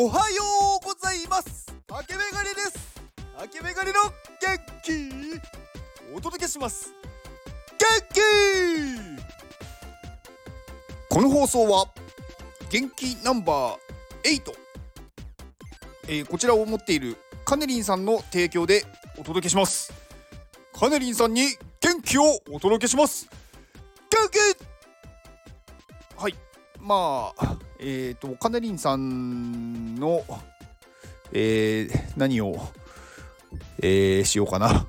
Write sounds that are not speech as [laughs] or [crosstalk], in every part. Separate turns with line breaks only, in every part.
おはようございます。竹メガネです。竹メガネの元気。お届けします。元気。この放送は元気ナンバー8、えー、こちらを持っているカネリンさんの提供でお届けします。カネリンさんに元気をお届けします。元気。はい。まあえっ、ー、とカネリンさんの、えー、何を、えー、しようかな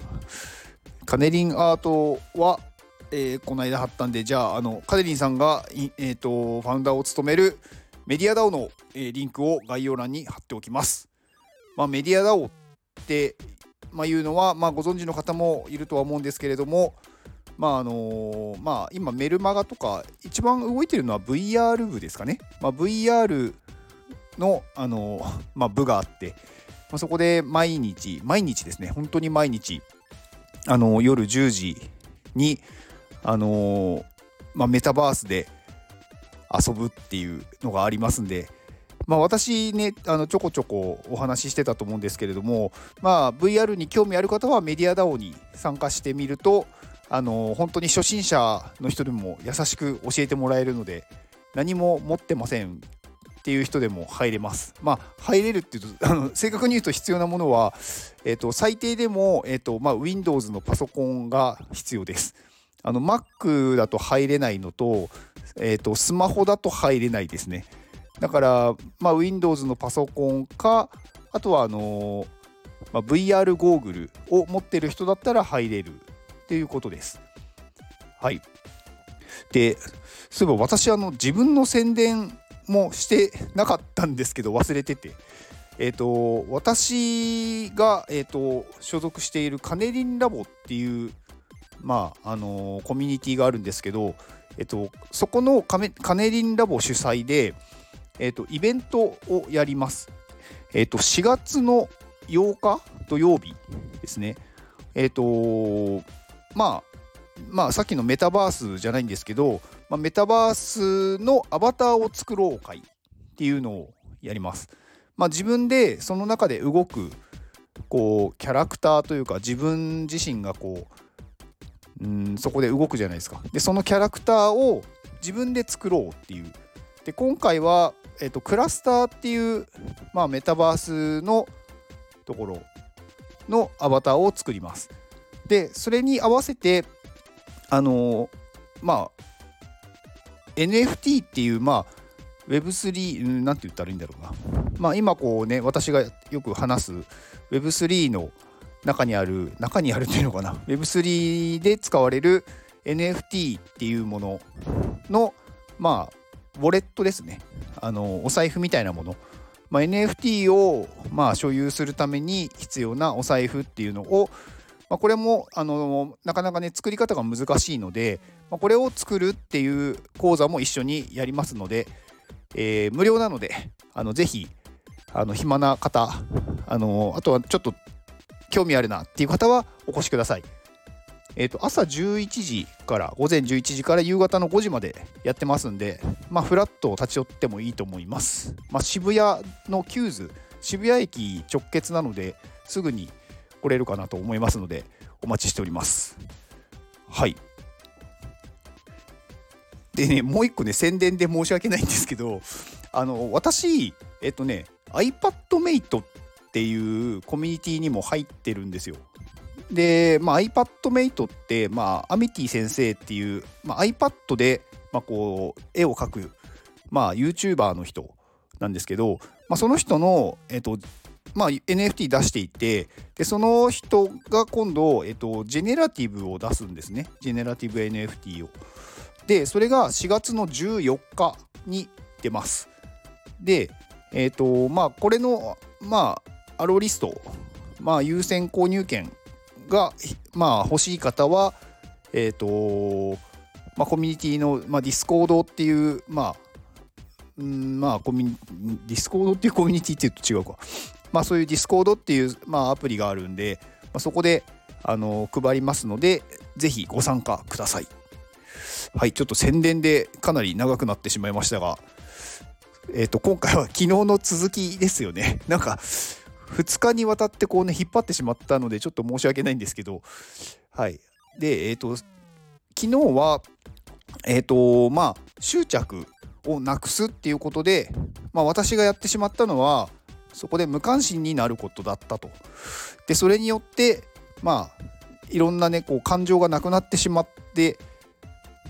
カネリンアートは、えー、この間貼ったんでじゃああのカネリンさんが、えーと、ファウンダーを務めるメディアダオの、えー、リンクを概要欄に貼っておきます。まあ、メディアダオって、まあ、いうのは、まあ、ご存知の方もいるとは思うんですけれども、まああのまあ、今メルマガとか一番動いてるのは VR 部ですかね、まあ、VR の、あのまあ、部があって、まあ、そこで毎日毎日ですね。本当に毎日、あの夜10時に、あのまあ、メタバースで遊ぶっていうのがありますんで、まあ、私ねあのちょこちょこお話ししてたと思うんですけれども、まあ、VR に興味ある方はメディア DAO に参加してみるとあの本当に初心者の人でも優しく教えてもらえるので何も持ってませんっていう人でも入れます。まあ入れるっていうと [laughs] あの正確に言うと必要なものは、えーと、最低でも、えーとまあ、Windows のパソコンが必要です。あの Mac だと入れないのと,、えーと、スマホだと入れないですね。だから、まあ、Windows のパソコンかあとはあのー、まあ、VR ゴーグルを持ってる人だったら入れるっていうことです。はい。で、そういえば私、あの、自分の宣伝もしてなかったんですけど、忘れてて。えっ、ー、と、私が、えっ、ー、と、所属しているカネリンラボっていう、まあ、あのコミュニティがあるんですけど、えっ、ー、と、そこのカネリンラボ主催で、えっ、と、イベントをやります。えっ、と、4月の8日土曜日ですね。えっ、と、まあまあさっきのメタバースじゃないんですけど、まあ、メタバースのアバターを作ろう会っていうのをやります。まあ、自分でその中で動くこうキャラクターというか自分自身がこううんそこで動くじゃないですか。でそのキャラクターを自分で作ろうっていう。で今回は、えっと、クラスターっていう、まあ、メタバースのところのアバターを作ります。でそれに合わせてあのまあ NFT っていうまあ Web3 なんて言ったらいいんだろうな。まあ今こうね私がよく話す Web3 の中にある中にあるっていうのかな。Web3 で使われる NFT っていうもののまあウォレットですね。あのお財布みたいなもの、まあ、NFT をまあ所有するために必要なお財布っていうのをまあ、これもあのなかなかね作り方が難しいので、まあ、これを作るっていう講座も一緒にやりますので、えー、無料なのであのぜひあの暇な方あのあとはちょっと興味あるなっていう方はお越しください。えーと、朝11時から午前11時から夕方の5時までやってますんで、まあ、ふらっと立ち寄ってもいいと思います。まあ、渋谷の QWS 渋谷駅直結なのですぐに来れるかなと思いますのでお待ちしております。はい。でねもう一個ね宣伝で申し訳ないんですけどあの私えっとね iPadMate っていうコミュニティにも入ってるんですよ。で、まあ、iPadMate って、まあ、アミティ先生っていう、まあ、iPad で、まあ、こう絵を描く、まあ、YouTuber の人なんですけど、まあ、その人の、えっと、まあ、NFT 出していてでその人が今度、えっと、ジェネラティブを出すんですね。ジェネラティブ NFT を。でそれが4月の14日に出ます。でえっ、とまあこれのまあ allowlist まあ優先購入権がまあ欲しい方はえっ、とまあコミュニティの、まあ、 Discord っていうまあうんまあコミュニ Discord っていうコミュニティって言うと違うか。まあ、そういう Discord っていう、まあ、アプリがあるんで、まあ、そこであの配りますので、ぜひご参加ください。はい、ちょっと宣伝でかなり長くなってしまいましたが、えっ、と今回は昨日の続きですよね [laughs] なんか2日にわたってこうね引っ張ってしまったのでちょっと申し訳ないんですけどはいでえっ、と昨日はえっ、とまあ執着をなくすっていうことで、まあ、私がやってしまったのはそこで無関心になることだったと。でそれによってまあいろんなねこう感情がなくなってしまって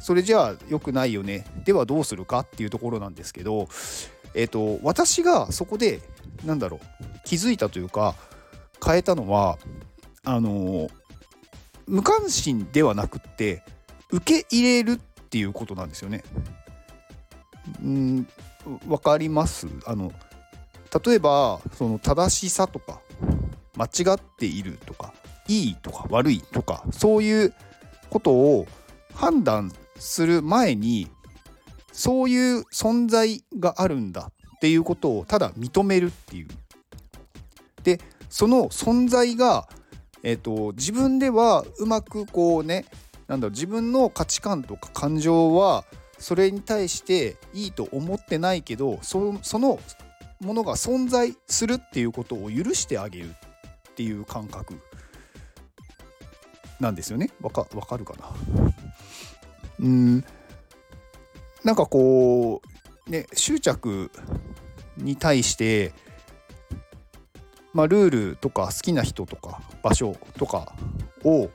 それじゃあ良くないよねではどうするかっていうところなんですけど、えーと、私がそこでなんだろう気づいたというか変えたのはあのー、無関心ではなくって受け入れるっていうことなんですよね。うん分かります？あの例えばその正しさとか間違っているとかいいとか悪いとかそういうことを判断する前にそういう存在があるんだっていうことをただ認めるっていう。でその存在が、えーと、自分ではうまくこうねなんだろう自分の価値観とか感情はそれに対していいと思ってないけどそのものが存在するっていうことを許してあげるっていう感覚なんですよね。わかかるかな？うん。なんかこうね執着に対してまあルールとか好きな人とか場所とかを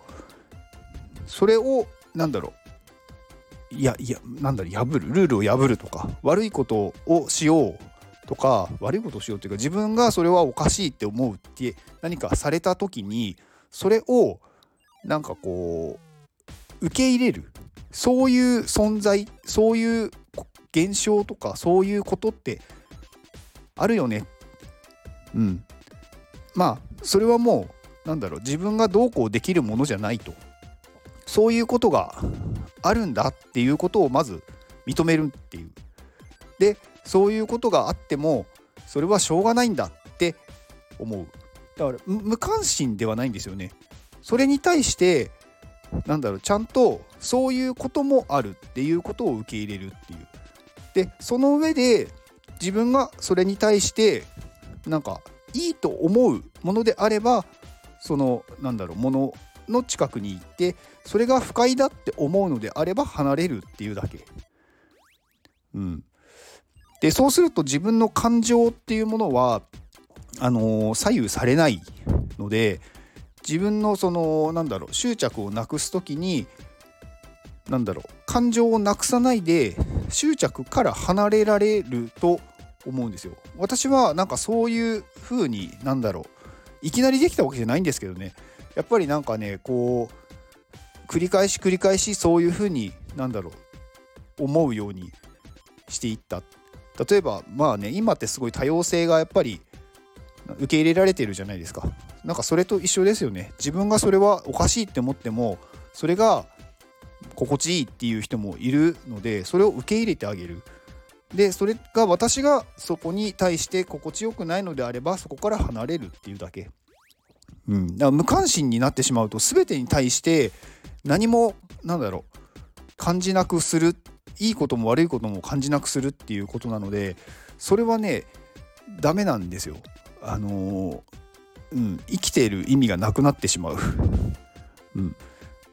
それをなんだろう。いやいやなんだろう破る？ルールを破るとか悪いことをしようとか悪いことをしようっていうか自分がそれはおかしいって思うって何かされた時にそれをなんかこう受け入れる。そういう存在そういう現象とかそういうことってあるよね。うん。まあそれはもうなんだろう自分がどうこうできるものじゃないと。そういうことがあるんだっていうことをまず認めるっていう。でそういうことがあってもそれはしょうがないんだって思う。だから無関心ではないんですよね。それに対してなんだろうちゃんとそういうこともあるっていうことを受け入れるっていう。でその上で自分がそれに対してなんかいいと思うものであればそのなんだろうものの近くに行ってそれが不快だって思うのであれば離れるっていうだけ。うん、でそうすると自分の感情っていうものはあの、左右されないので自分のそのなんだろう執着をなくす時になんだろう感情をなくさないで執着から離れられると思うんですよ。私はなんかそういう風になんだろういきなりできたわけじゃないんですけどねやっぱりなんかねこう繰り返し繰り返しそういう風になんだろう思うようにしていった例えばまあね今ってすごい多様性がやっぱり受け入れられてるじゃないですか。なんかそれと一緒ですよね。自分がそれはおかしいって思ってもそれが心地いいっていう人もいるのでそれを受け入れてあげる。でそれが私がそこに対して心地よくないのであればそこから離れるっていうだけ、うん、だから無関心になってしまうと全てに対して何もなんだろう感じなくするいいことも悪いことも感じなくするっていうことなのでそれはねダメなんですよ。あの、うん、生きている意味がなくなってしまう。[laughs] うん、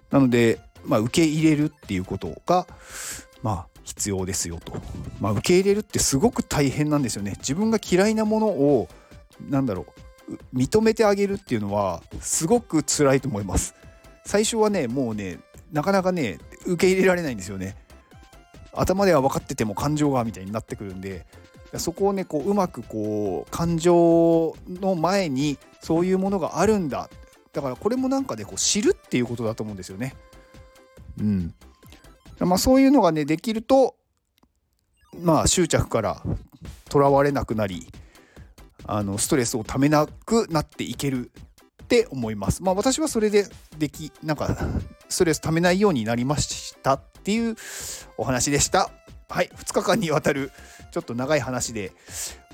なので、まあ、受け入れるっていうことが、まあ、必要ですよと。まあ、受け入れるってすごく大変なんですよね。自分が嫌いなものを何だろう認めてあげるっていうのはすごく辛いと思います。最初はねもうねなかなかね受け入れられないんですよね。頭では分かってても感情がみたいになってくるんでそこをねこううまくこう感情の前にそういうものがあるんだだからこれもなんかねこう知るっていうことだと思うんですよね。うん。まあそういうのがねできるとまあ執着からとらわれなくなりあのストレスをためなくなっていけるって思います。まあ私はそれでできなんかストレスためないようになりましたっていうお話でした。はい、2日間にわたるちょっと長い話で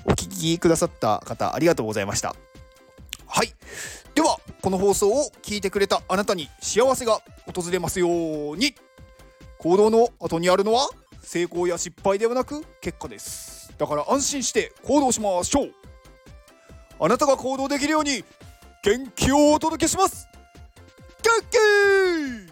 お聞きくださった方ありがとうございました。はい。では、この放送を聞いてくれたあなたに幸せが訪れますように。行動の後にあるのは成功や失敗ではなく結果です。だから安心して行動しましょうあなたが行動できるように元気をお届けします元気